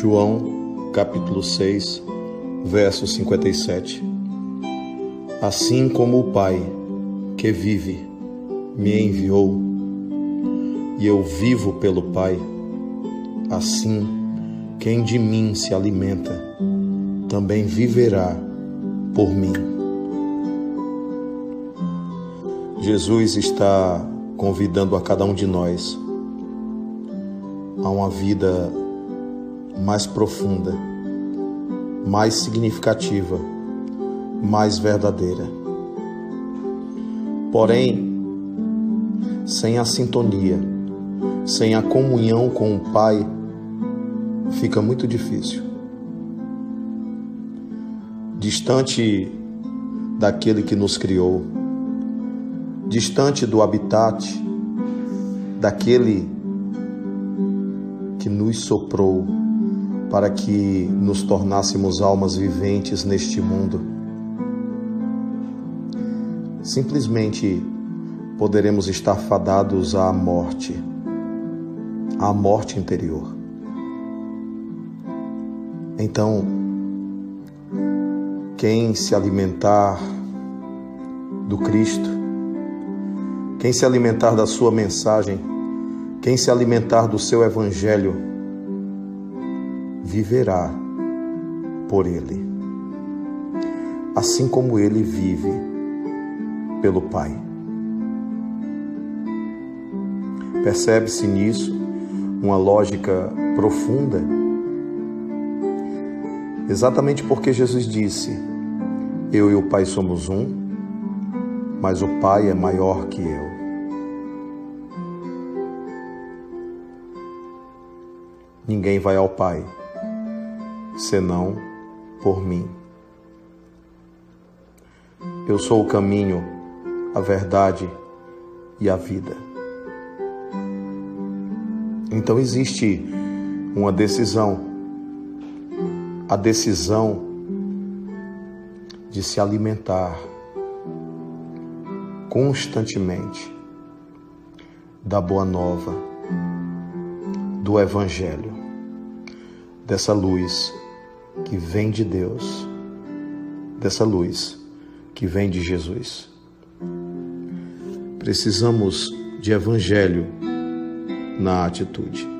João, capítulo 6, verso 57. Assim como o Pai, que vive, me enviou, e eu vivo pelo Pai, assim quem de mim se alimenta, também viverá por mim. Jesus está convidando a cada um de nós a uma vida mais profunda, mais significativa, mais verdadeira. Porém, sem a sintonia, sem a comunhão com o Pai, fica muito difícil. Distante daquele que nos criou, distante do habitat, daquele que nos soprou para que nos tornássemos almas viventes neste mundo. Simplesmente poderemos estar fadados à morte, à morte interior. Então, quem se alimentar do Cristo, quem se alimentar da Sua mensagem, quem se alimentar do seu Evangelho, viverá por Ele, assim como Ele vive pelo Pai. Percebe-se nisso uma lógica profunda, exatamente porque Jesus disse: Eu e o Pai somos um, mas o Pai é maior que eu. Ninguém vai ao Pai senão por mim. Eu sou o caminho, a verdade e a vida. Então existe uma decisão, a decisão de se alimentar constantemente da boa nova, do Evangelho, dessa luz que vem de Deus, dessa luz que vem de Jesus. Precisamos de Evangelho na atitude.